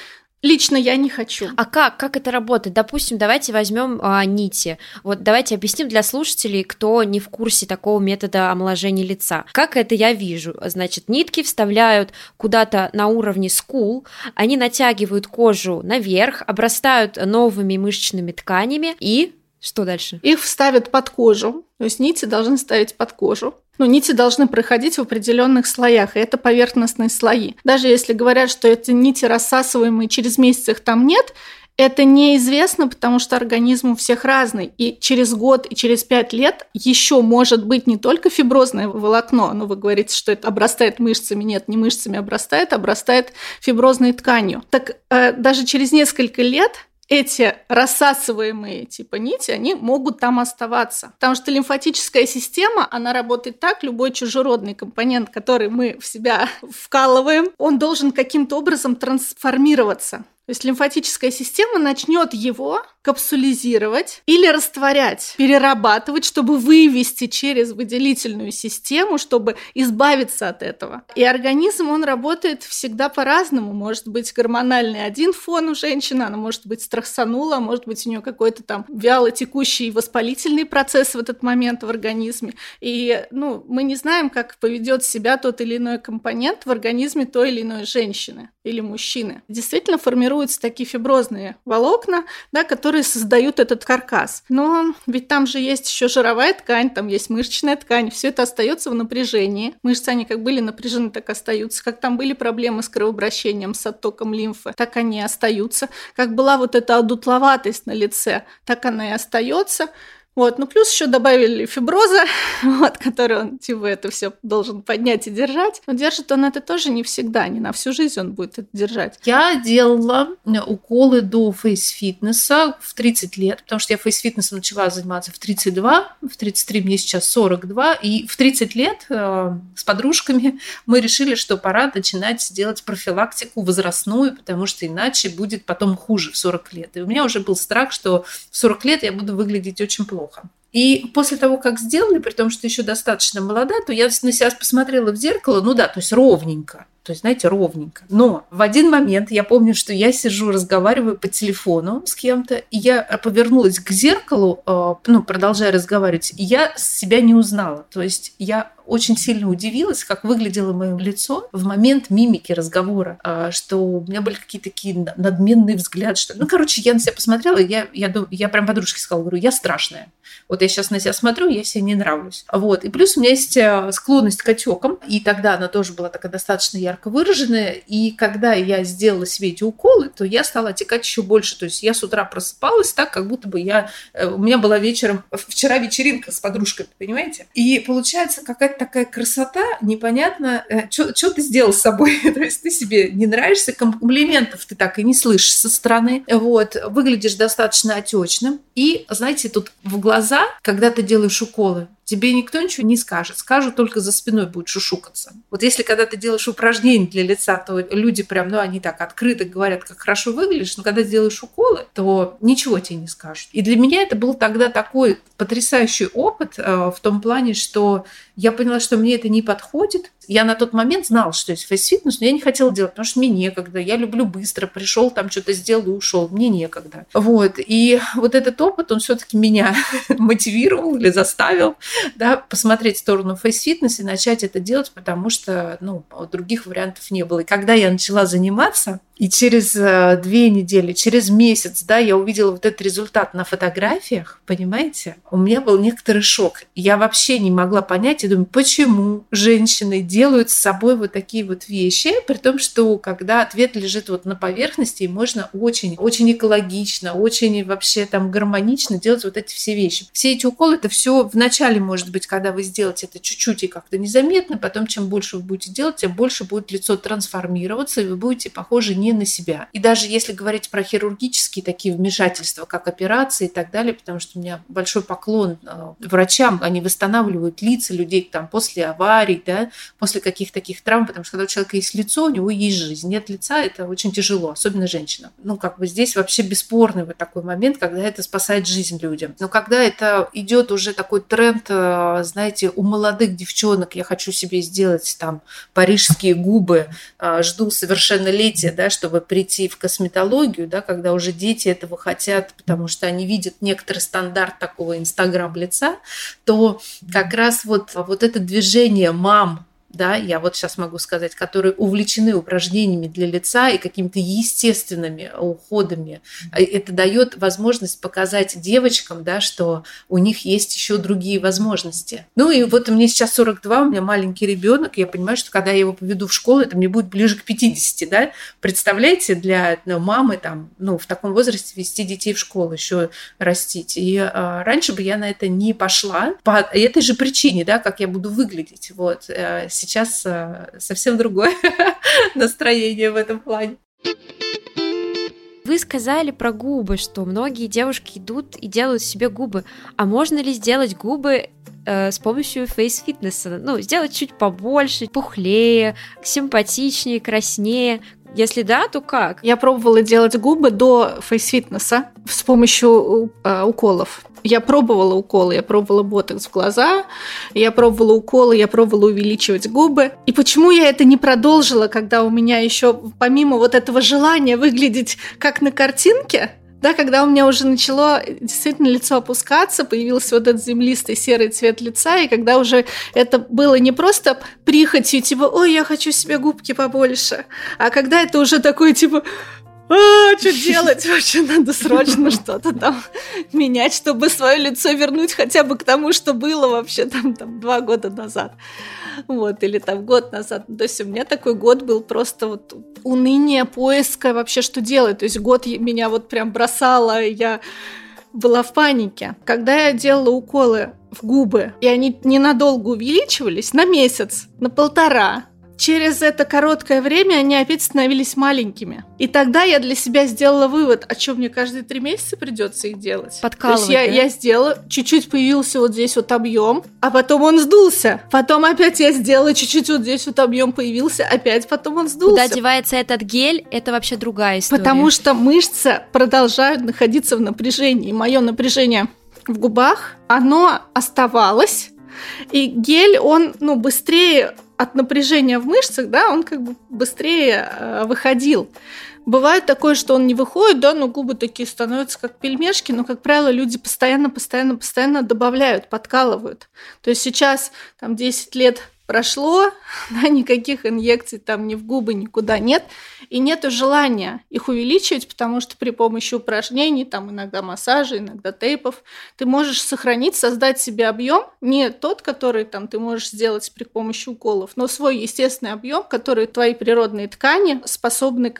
Speaker 2: Лично я не хочу.
Speaker 1: А как? Как это работает? Допустим, давайте возьмем а, нити. Вот давайте объясним для слушателей, кто не в курсе такого метода омоложения лица. Как это я вижу? Значит, нитки вставляют куда-то на уровне скул, они натягивают кожу наверх, обрастают новыми мышечными тканями и Что дальше?
Speaker 2: Их вставят под кожу, то есть нити должны ставить под кожу. Но ну, нити должны проходить в определенных слоях, и это поверхностные слои. Даже если говорят, что эти нити рассасываемые, через месяц их там нет, это неизвестно, потому что организм у всех разный. И через год и через пять лет еще может быть не только фиброзное волокно, но вы говорите, что это обрастает мышцами. Нет, не мышцами обрастает, обрастает фиброзной тканью. Так э, даже через несколько лет эти рассасываемые типа нити, они могут там оставаться. Потому что лимфатическая система, она работает так, любой чужеродный компонент, который мы в себя вкалываем, он должен каким-то образом трансформироваться. То есть лимфатическая система начнет его капсулизировать или растворять, перерабатывать, чтобы вывести через выделительную систему, чтобы избавиться от этого. И организм, он работает всегда по-разному. Может быть гормональный один фон у женщины, она может быть страхсанула, может быть у нее какой-то там вяло текущий воспалительный процесс в этот момент в организме. И ну, мы не знаем, как поведет себя тот или иной компонент в организме той или иной женщины или мужчины. Действительно формируются такие фиброзные волокна, да, которые создают этот каркас. Но ведь там же есть еще жировая ткань, там есть мышечная ткань, все это остается в напряжении. Мышцы, они как были напряжены, так остаются. Как там были проблемы с кровообращением, с оттоком лимфы, так они остаются. Как была вот эта одутловатость на лице, так она и остается. Вот, ну плюс еще добавили фиброза, вот, который он типа это все должен поднять и держать. Но держит он это тоже не всегда, не на всю жизнь он будет это держать.
Speaker 3: Я делала э, уколы до фейс-фитнеса в 30 лет, потому что я фейс-фитнесом начала заниматься в 32, в 33 мне сейчас 42, и в 30 лет э, с подружками мы решили, что пора начинать делать профилактику возрастную, потому что иначе будет потом хуже в 40 лет. И у меня уже был страх, что в 40 лет я буду выглядеть очень плохо плохо. И после того, как сделали, при том, что еще достаточно молода, то я на себя посмотрела в зеркало, ну да, то есть ровненько. То есть, знаете, ровненько. Но в один момент я помню, что я сижу, разговариваю по телефону с кем-то, и я повернулась к зеркалу, э, ну, продолжая разговаривать, и я себя не узнала. То есть я очень сильно удивилась, как выглядело мое лицо в момент мимики разговора, э, что у меня были какие-то такие надменные взгляды, что Ну, короче, я на себя посмотрела, и я, я, я прям подружке сказала, говорю, я страшная. Вот я сейчас на себя смотрю, я себе не нравлюсь. Вот. И плюс у меня есть э, склонность к отекам, и тогда она тоже была такая достаточно ярко выраженная. И когда я сделала себе эти уколы, то я стала отекать еще больше. То есть я с утра просыпалась так, как будто бы я... Э, у меня была вечером... Вчера вечеринка с подружкой, понимаете? И получается какая-то такая красота, непонятно, что э, ты сделал с собой. то есть ты себе не нравишься, комплиментов ты так и не слышишь со стороны. Вот. Выглядишь достаточно отечным. И, знаете, тут в глаза, когда ты делаешь уколы, тебе никто ничего не скажет. Скажут только за спиной будет шушукаться. Вот если когда ты делаешь упражнения для лица, то люди прям, ну, они так открыто говорят, как хорошо выглядишь, но когда делаешь уколы, то ничего тебе не скажут. И для меня это был тогда такой потрясающий опыт э, в том плане, что я поняла, что мне это не подходит. Я на тот момент знала, что есть фейс-фитнес, но я не хотела делать, потому что мне некогда. Я люблю быстро. Пришел, там что-то сделал и ушел. Мне некогда. Вот. И вот этот опыт, он все-таки меня мотивировал или заставил да, посмотреть в сторону фейс-фитнес и начать это делать, потому что ну, других вариантов не было. И когда я начала заниматься, и через э, две недели, через месяц, да, я увидела вот этот результат на фотографиях, понимаете? У меня был некоторый шок. Я вообще не могла понять и думаю, почему женщины делают с собой вот такие вот вещи, при том, что когда ответ лежит вот на поверхности, и можно очень, очень экологично, очень вообще там гармонично делать вот эти все вещи. Все эти уколы, это все в начале, может быть, когда вы сделаете это чуть-чуть и как-то незаметно, потом чем больше вы будете делать, тем больше будет лицо трансформироваться, и вы будете похожи не на себя. И даже если говорить про хирургические такие вмешательства, как операции и так далее, потому что у меня большой поклон э, врачам, они восстанавливают лица людей там после аварий, да, после каких-то таких травм, потому что когда у человека есть лицо, у него есть жизнь. Нет лица, это очень тяжело, особенно женщина. Ну, как бы здесь вообще бесспорный вот такой момент, когда это спасает жизнь людям. Но когда это идет уже такой тренд, э, знаете, у молодых девчонок, я хочу себе сделать там парижские губы, э, жду совершеннолетия, да, чтобы прийти в косметологию, да, когда уже дети этого хотят, потому что они видят некоторый стандарт такого инстаграм лица, то как раз вот, вот это движение мам да, я вот сейчас могу сказать, которые увлечены упражнениями для лица и какими-то естественными уходами. Это дает возможность показать девочкам, да, что у них есть еще другие возможности. Ну и вот мне сейчас 42, у меня маленький ребенок, я понимаю, что когда я его поведу в школу, это мне будет ближе к 50, да. Представляете, для ну, мамы там, ну, в таком возрасте вести детей в школу, еще растить. И а, раньше бы я на это не пошла по этой же причине, да, как я буду выглядеть. Вот э, сейчас э, совсем другое настроение в этом плане.
Speaker 1: Вы сказали про губы, что многие девушки идут и делают себе губы. А можно ли сделать губы э, с помощью фейс-фитнеса? Ну, сделать чуть побольше, пухлее, симпатичнее, краснее. Если да, то как?
Speaker 2: Я пробовала делать губы до фейс-фитнеса с помощью э, уколов. Я пробовала уколы, я пробовала ботокс в глаза, я пробовала уколы, я пробовала увеличивать губы. И почему я это не продолжила, когда у меня еще помимо вот этого желания выглядеть как на картинке, да, когда у меня уже начало действительно лицо опускаться, появился вот этот землистый серый цвет лица, и когда уже это было не просто прихотью, типа, ой, я хочу себе губки побольше, а когда это уже такой, типа, а, что делать? Вообще надо срочно что-то там менять, чтобы свое лицо вернуть хотя бы к тому, что было вообще там, там два года назад. Вот, или там год назад. То есть у меня такой год был просто вот уныние, поиска вообще, что делать. То есть год меня вот прям бросало, я была в панике. Когда я делала уколы в губы, и они ненадолго увеличивались, на месяц, на полтора, через это короткое время они опять становились маленькими. И тогда я для себя сделала вывод, о чем мне каждые три месяца придется их делать.
Speaker 1: Подкалывать,
Speaker 2: То есть я,
Speaker 1: да?
Speaker 2: я сделала, чуть-чуть появился вот здесь вот объем, а потом он сдулся. Потом опять я сделала, чуть-чуть вот здесь вот объем появился, опять потом он сдулся.
Speaker 1: Куда девается этот гель, это вообще другая история.
Speaker 2: Потому что мышцы продолжают находиться в напряжении. Мое напряжение в губах, оно оставалось, и гель, он, ну, быстрее от напряжения в мышцах, да, он как бы быстрее э, выходил. Бывает такое, что он не выходит, да, но губы такие становятся как пельмешки, но, как правило, люди постоянно, постоянно, постоянно добавляют, подкалывают. То есть сейчас там 10 лет прошло, да, никаких инъекций там ни в губы, никуда нет, и нет желания их увеличивать, потому что при помощи упражнений, там иногда массажа, иногда тейпов, ты можешь сохранить, создать себе объем, не тот, который там ты можешь сделать при помощи уколов, но свой естественный объем, который твои природные ткани способны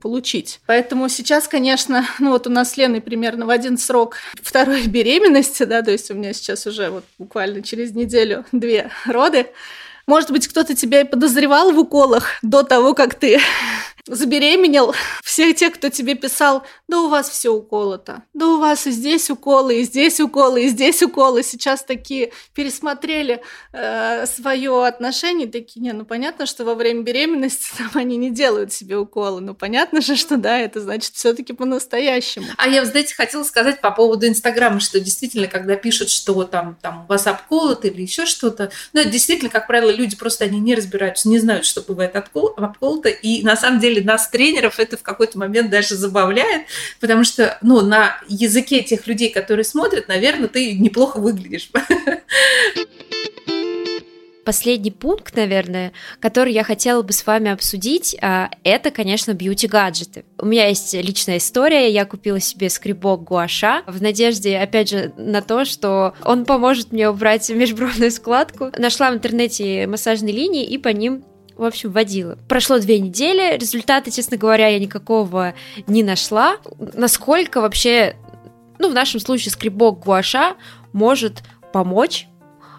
Speaker 2: получить. Поэтому сейчас, конечно, ну вот у нас с Леной примерно в один срок второй беременности, да, то есть у меня сейчас уже вот буквально через неделю две роды. Может быть, кто-то тебя и подозревал в уколах до того, как ты забеременел. Все те, кто тебе писал, да у вас все уколото, да у вас и здесь уколы, и здесь уколы, и здесь уколы, сейчас такие пересмотрели э, свое отношение, такие, не, ну понятно, что во время беременности там они не делают себе уколы, ну понятно же, что да, это значит все-таки по-настоящему.
Speaker 3: А я, знаете, хотела сказать по поводу Инстаграма, что действительно, когда пишут, что там, там у вас обколото или еще что-то, ну это действительно, как правило, люди просто они не разбираются, не знают, что бывает обколото, и на самом деле нас, тренеров, это в какой-то момент даже забавляет, потому что, ну, на языке тех людей, которые смотрят, наверное, ты неплохо выглядишь.
Speaker 1: Последний пункт, наверное, который я хотела бы с вами обсудить, а, это, конечно, бьюти-гаджеты. У меня есть личная история. Я купила себе скребок гуаша в надежде, опять же, на то, что он поможет мне убрать межбровную складку. Нашла в интернете массажные линии и по ним в общем, водила. Прошло две недели, результаты, честно говоря, я никакого не нашла. Насколько вообще, ну, в нашем случае скребок гуаша может помочь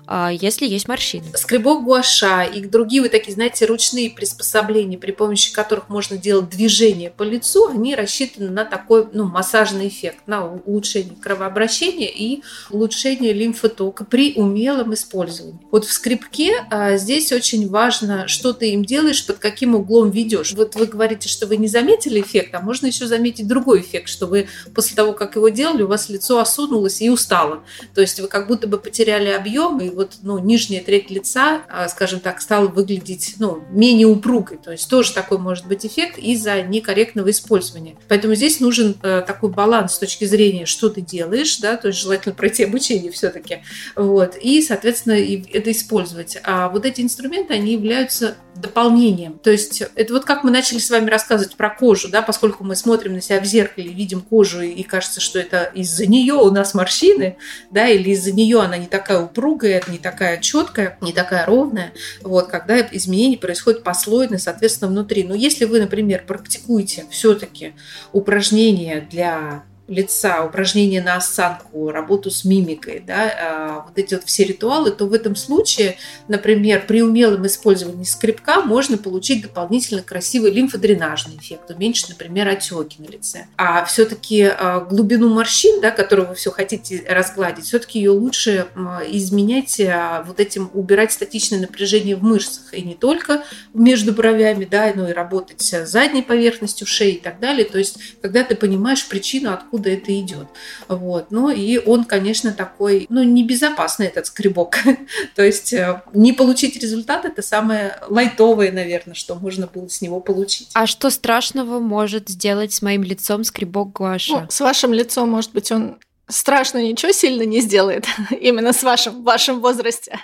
Speaker 1: если есть морщины.
Speaker 3: Скребок гуаша и другие вот такие, знаете, ручные приспособления, при помощи которых можно делать движение по лицу, они рассчитаны на такой ну, массажный эффект, на улучшение кровообращения и улучшение лимфотока при умелом использовании. Вот в скребке а, здесь очень важно, что ты им делаешь, под каким углом ведешь. Вот вы говорите, что вы не заметили эффект, а можно еще заметить другой эффект, что вы после того, как его делали, у вас лицо осунулось и устало. То есть вы как будто бы потеряли объем, и вот, ну, нижняя треть лица, а, скажем так, стала выглядеть, ну, менее упругой. То есть тоже такой может быть эффект из-за некорректного использования. Поэтому здесь нужен э, такой баланс с точки зрения, что ты делаешь, да, то есть желательно пройти обучение все-таки, вот, и, соответственно, это использовать. А вот эти инструменты, они являются дополнением. То есть это вот как мы начали с вами рассказывать про кожу, да, поскольку мы смотрим на себя в зеркале, видим кожу и кажется, что это из-за нее у нас морщины, да, или из-за нее она не такая упругая, не такая четкая, не такая ровная, вот, когда изменения происходят послойно, соответственно, внутри. Но если вы, например, практикуете все-таки упражнения для лица, упражнения на осанку, работу с мимикой, да, а, вот эти вот все ритуалы, то в этом случае, например, при умелом использовании скрипка можно получить дополнительно красивый лимфодренажный эффект, уменьшить, например, отеки на лице. А все-таки а, глубину морщин, да, которую вы все хотите разгладить, все-таки ее лучше изменять а, вот этим, убирать статичное напряжение в мышцах, и не только между бровями, да, но и работать с задней поверхностью шеи и так далее. То есть, когда ты понимаешь причину, откуда откуда это идет. Вот. Ну и он, конечно, такой, ну, небезопасный этот скребок. То есть э, не получить результат – это самое лайтовое, наверное, что можно было с него получить.
Speaker 1: А что страшного может сделать с моим лицом скребок гуаша? Ну,
Speaker 2: с вашим лицом, может быть, он страшно ничего сильно не сделает, именно с вашим, в вашем возрасте.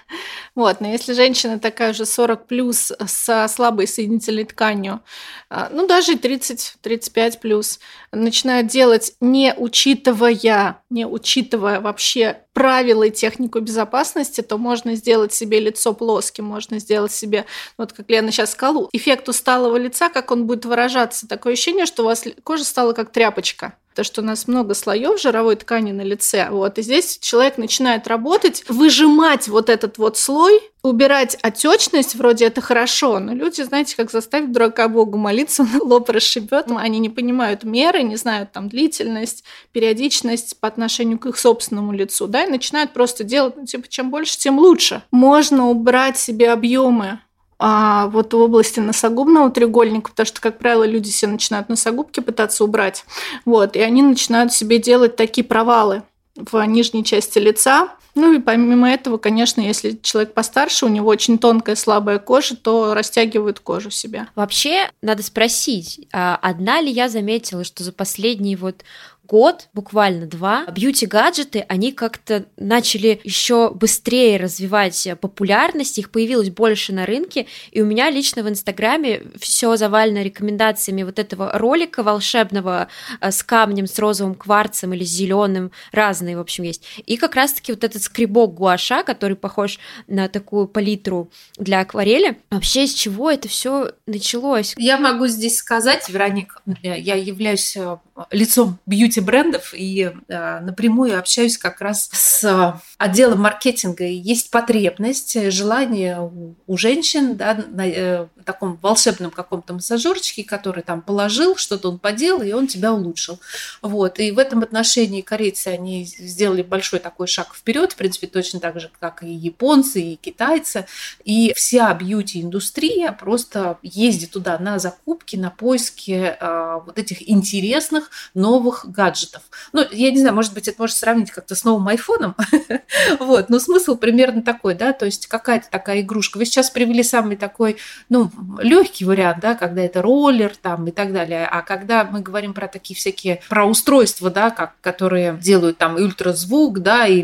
Speaker 2: Вот. Но если женщина такая же 40 плюс со слабой соединительной тканью, а, ну даже 30-35 плюс, начинает делать, не учитывая, не учитывая вообще правила и технику безопасности, то можно сделать себе лицо плоским, можно сделать себе, вот как Лена сейчас сказала, эффект усталого лица, как он будет выражаться. Такое ощущение, что у вас кожа стала как тряпочка. То, что у нас много слоев жировой ткани на лице. Вот. И здесь человек начинает работать, выжимать вот этот вот слой, убирать отечность, вроде это хорошо, но люди, знаете, как заставить дурака Богу молиться, он лоб расшибет. Они не понимают меры, не знают там длительность, периодичность по отношению к их собственному лицу, да, и начинают просто делать, ну, типа, чем больше, тем лучше. Можно убрать себе объемы а вот в области носогубного треугольника, потому что, как правило, люди все начинают носогубки пытаться убрать, вот, и они начинают себе делать такие провалы в нижней части лица. Ну и помимо этого, конечно, если человек постарше, у него очень тонкая, слабая кожа, то растягивают кожу себя.
Speaker 1: Вообще, надо спросить, а одна ли я заметила, что за последние вот год, буквально два, бьюти-гаджеты, они как-то начали еще быстрее развивать популярность, их появилось больше на рынке, и у меня лично в Инстаграме все завалено рекомендациями вот этого ролика волшебного э, с камнем, с розовым кварцем или зеленым, разные, в общем, есть. И как раз-таки вот этот скребок гуаша, который похож на такую палитру для акварели. Вообще, с чего это все началось?
Speaker 3: Я могу здесь сказать, Вероник, я являюсь э, лицом бьюти-брендов и э, напрямую общаюсь как раз с отделом маркетинга. Есть потребность, желание у, женщин да, на э, таком волшебном каком-то массажерчике, который там положил, что-то он поделал, и он тебя улучшил. Вот. И в этом отношении корейцы, они сделали большой такой шаг вперед, в принципе, точно так же, как и японцы, и китайцы. И вся бьюти-индустрия просто ездит туда на закупки, на поиски э, вот этих интересных новых гаджетов. Ну, я не знаю, может быть, это можно сравнить как-то с новым айфоном, вот, но смысл примерно такой, да, то есть какая-то такая игрушка. Вы сейчас привели самый такой, ну, легкий вариант, да, когда это роллер там и так далее, а когда мы говорим про такие всякие, про устройства, да, как, которые делают там ультразвук, да, и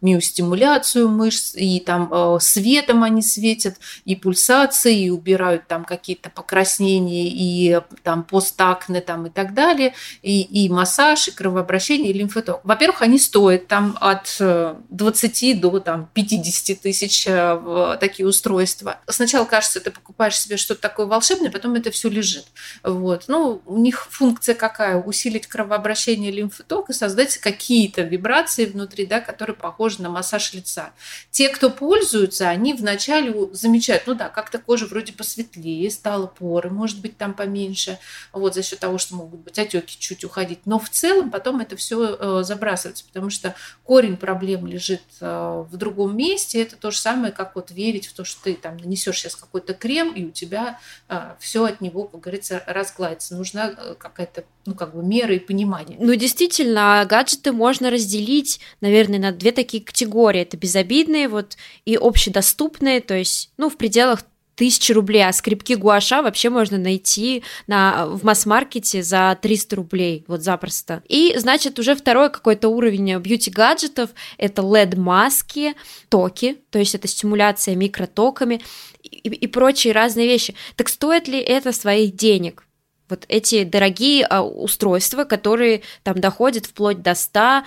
Speaker 3: электромиостимуляцию мышц, и там э, светом они светят, и пульсации, и убирают там какие-то покраснения, и там постакны там и так далее, и, и массаж, и кровообращение, и лимфоток. Во-первых, они стоят там от 20 э, до там, 50 тысяч э, такие устройства. Сначала кажется, ты покупаешь себе что-то такое волшебное, потом это все лежит. Вот. Ну, у них функция какая? Усилить кровообращение лимфоток и создать какие-то вибрации внутри, да, которые похожи на массаж лица. Те, кто пользуются, они вначале замечают, ну да, как-то кожа вроде посветлее, стала поры, может быть, там поменьше, вот за счет того, что могут быть отеки чуть уходить. Но в целом потом это все э, забрасывается, потому что корень проблем лежит э, в другом месте. Это то же самое, как вот верить в то, что ты там нанесешь сейчас какой-то крем, и у тебя а, все от него, как говорится, разгладится. Нужна э, какая-то, ну, как бы мера и понимание.
Speaker 1: Ну, действительно, гаджеты можно разделить, наверное, на две такие категории. Это безобидные вот и общедоступные, то есть, ну, в пределах тысячи рублей, а скрипки гуаша вообще можно найти на, в масс-маркете за 300 рублей, вот запросто. И, значит, уже второй какой-то уровень бьюти-гаджетов — это LED-маски, токи, то есть это стимуляция микротоками и, и прочие разные вещи. Так стоит ли это своих денег? Вот эти дорогие а, устройства, которые там доходят вплоть до 100, а,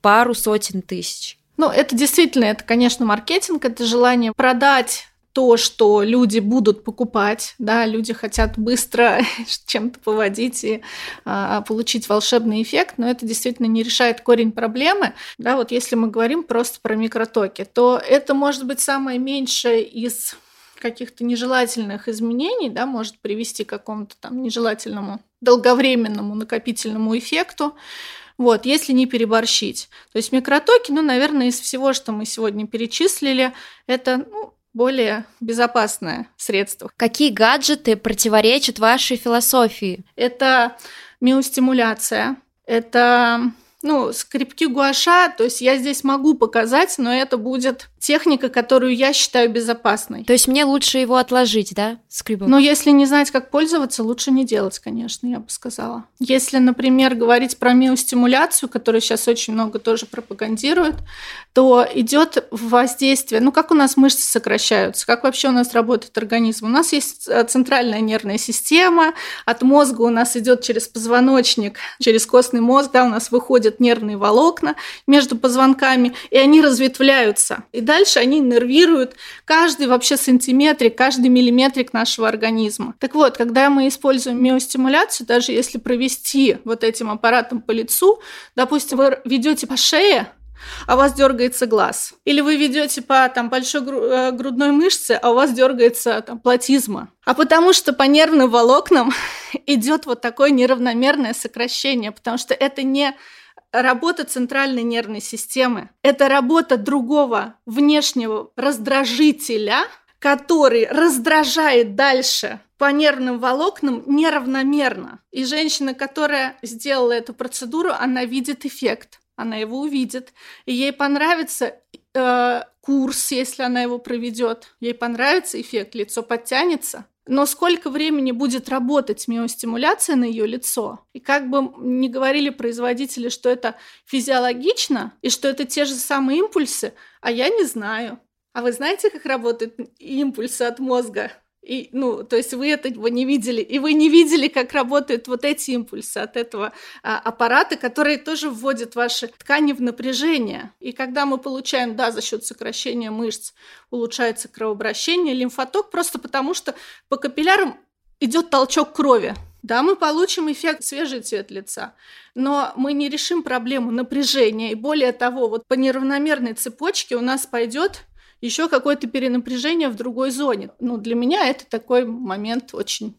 Speaker 1: пару сотен тысяч.
Speaker 2: Ну, это действительно, это, конечно, маркетинг, это желание продать то, что люди будут покупать, да, люди хотят быстро чем-то поводить и а, получить волшебный эффект, но это действительно не решает корень проблемы, да, вот если мы говорим просто про микротоки, то это может быть самое меньшее из каких-то нежелательных изменений, да, может привести к какому-то там нежелательному долговременному накопительному эффекту, вот, если не переборщить. То есть микротоки, ну, наверное, из всего, что мы сегодня перечислили, это ну, более безопасное средство.
Speaker 1: Какие гаджеты противоречат вашей философии?
Speaker 2: Это миостимуляция, это ну, скрипки гуаша, то есть я здесь могу показать, но это будет техника, которую я считаю безопасной.
Speaker 1: То есть мне лучше его отложить, да, скрипок?
Speaker 2: Но если не знать, как пользоваться, лучше не делать, конечно, я бы сказала. Если, например, говорить про миостимуляцию, которую сейчас очень много тоже пропагандируют, то идет воздействие, ну, как у нас мышцы сокращаются, как вообще у нас работает организм. У нас есть э, центральная нервная система, от мозга у нас идет через позвоночник, через костный мозг, да, у нас проходят нервные волокна между позвонками, и они разветвляются. И дальше они нервируют каждый вообще сантиметрик, каждый миллиметрик нашего организма. Так вот, когда мы используем миостимуляцию, даже если провести вот этим аппаратом по лицу, допустим, вы ведете по шее, а у вас дергается глаз. Или вы ведете по там, большой э, грудной мышце, а у вас дергается там, платизма. А потому что по нервным волокнам идет вот такое неравномерное сокращение, потому что это не работа центральной нервной системы. Это работа другого внешнего раздражителя, который раздражает дальше по нервным волокнам неравномерно. И женщина, которая сделала эту процедуру, она видит эффект, она его увидит, и ей понравится э, курс, если она его проведет, ей понравится эффект, лицо подтянется, но сколько времени будет работать миостимуляция на ее лицо? И как бы не говорили производители, что это физиологично и что это те же самые импульсы, а я не знаю. А вы знаете, как работают импульсы от мозга? И, ну, то есть вы этого не видели, и вы не видели, как работают вот эти импульсы от этого а, аппарата, которые тоже вводят ваши ткани в напряжение. И когда мы получаем, да, за счет сокращения мышц улучшается кровообращение, лимфоток, просто потому что по капиллярам идет толчок крови. Да, мы получим эффект свежий цвет лица, но мы не решим проблему напряжения. И более того, вот по неравномерной цепочке у нас пойдет еще какое-то перенапряжение в другой зоне. Ну, для меня это такой момент очень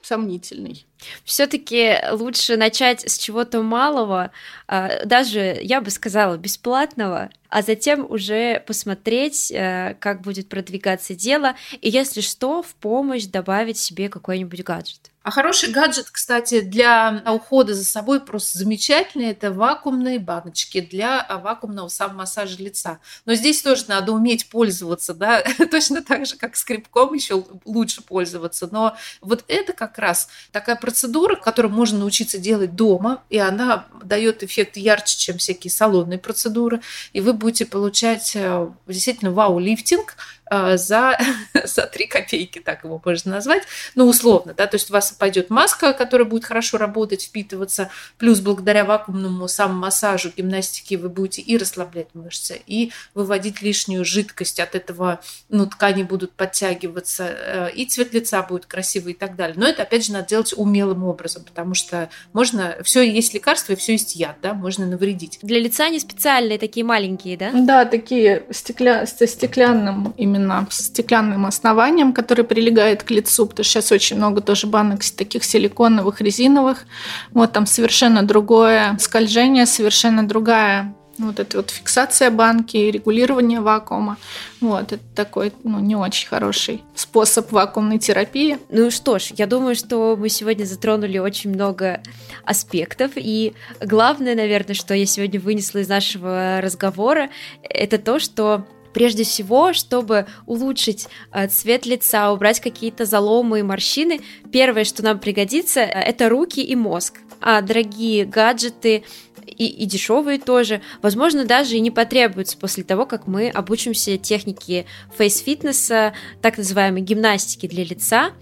Speaker 2: сомнительный.
Speaker 1: Все-таки лучше начать с чего-то малого, а, даже, я бы сказала, бесплатного, а затем уже посмотреть, э, как будет продвигаться дело, и если что, в помощь добавить себе какой-нибудь гаджет.
Speaker 3: А хороший гаджет, кстати, для ухода за собой просто замечательный. Это вакуумные баночки для а, вакуумного самомассажа лица. Но здесь тоже надо уметь пользоваться, да, точно так же, как скрипком еще лучше пользоваться. Но вот это как раз такая процедура, которую можно научиться делать дома, и она дает эффект ярче, чем всякие салонные процедуры. И вы будете получать э, действительно вау-лифтинг, а, за, за 3 копейки, так его можно назвать, ну, условно, да, то есть у вас пойдет маска, которая будет хорошо работать, впитываться, плюс благодаря вакуумному самомассажу, гимнастике вы будете и расслаблять мышцы, и выводить лишнюю жидкость от этого, ну, ткани будут подтягиваться, э, и цвет лица будет красивый и так далее. Но это, опять же, надо делать умелым образом, потому что можно, все есть лекарство и все есть яд, да, можно навредить.
Speaker 1: Для лица они специальные, такие маленькие, да?
Speaker 2: Да, такие стекля... со стеклянным именно именно с стеклянным основанием, который прилегает к лицу, потому что сейчас очень много тоже банок таких силиконовых, резиновых. Вот там совершенно другое скольжение, совершенно другая Вот это вот фиксация банки, регулирование вакуума. Вот, это такой, ну, не очень хороший способ вакуумной терапии.
Speaker 1: Ну что ж, я думаю, что мы сегодня затронули очень много аспектов, и главное, наверное, что я сегодня вынесла из нашего разговора, это то, что Прежде всего, чтобы улучшить э, цвет лица, убрать какие-то заломы и морщины, первое, что нам пригодится, э, это руки и мозг. А дорогие гаджеты и, и дешевые тоже, возможно, даже и не потребуются после того, как мы обучимся технике фейс-фитнеса, так называемой гимнастики для лица.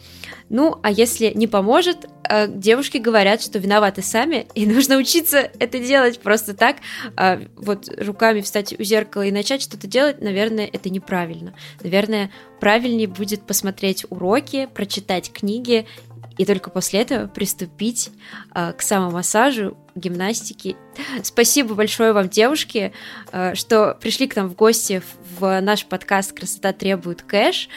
Speaker 1: Ну, а если не поможет, э, девушки говорят, что виноваты сами, и нужно учиться это делать просто так. А вот руками встать у зеркала и начать что-то делать, наверное, это неправильно. Наверное, правильнее будет посмотреть уроки, прочитать книги и только после этого приступить э, к самомассажу, гимнастике. Спасибо большое вам, девушки, э, что пришли к нам в гости в наш подкаст «Красота требует кэш».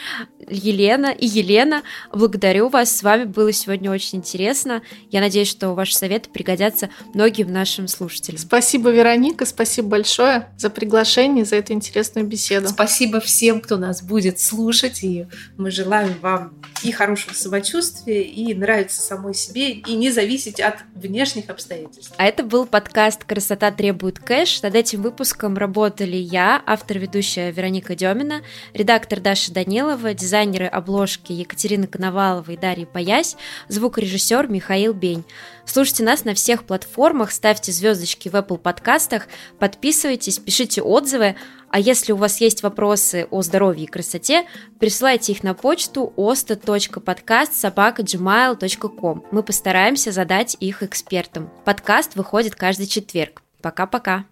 Speaker 1: Елена и Елена, благодарю вас. С вами было сегодня очень интересно. Я надеюсь, что ваши советы пригодятся многим нашим слушателям.
Speaker 2: Спасибо, Вероника. Спасибо большое за приглашение, за эту интересную беседу.
Speaker 3: Спасибо всем, кто нас будет слушать. И мы желаем вам и хорошего самочувствия, и нравиться самой себе, и не зависеть от внешних обстоятельств.
Speaker 1: А это был подкаст «Красота требует кэш». Над этим выпуском работали я, автор-ведущая Вероника Демина, редактор Даша Данилова, дизайнеры обложки Екатерина Коновалова и Дарья Паясь, звукорежиссер Михаил Бень. Слушайте нас на всех платформах, ставьте звездочки в Apple подкастах, подписывайтесь, пишите отзывы, а если у вас есть вопросы о здоровье и красоте, присылайте их на почту osta.podcast.gmail.com. Мы постараемся задать их экспертам. Подкаст выходит каждый четверг. Пока-пока.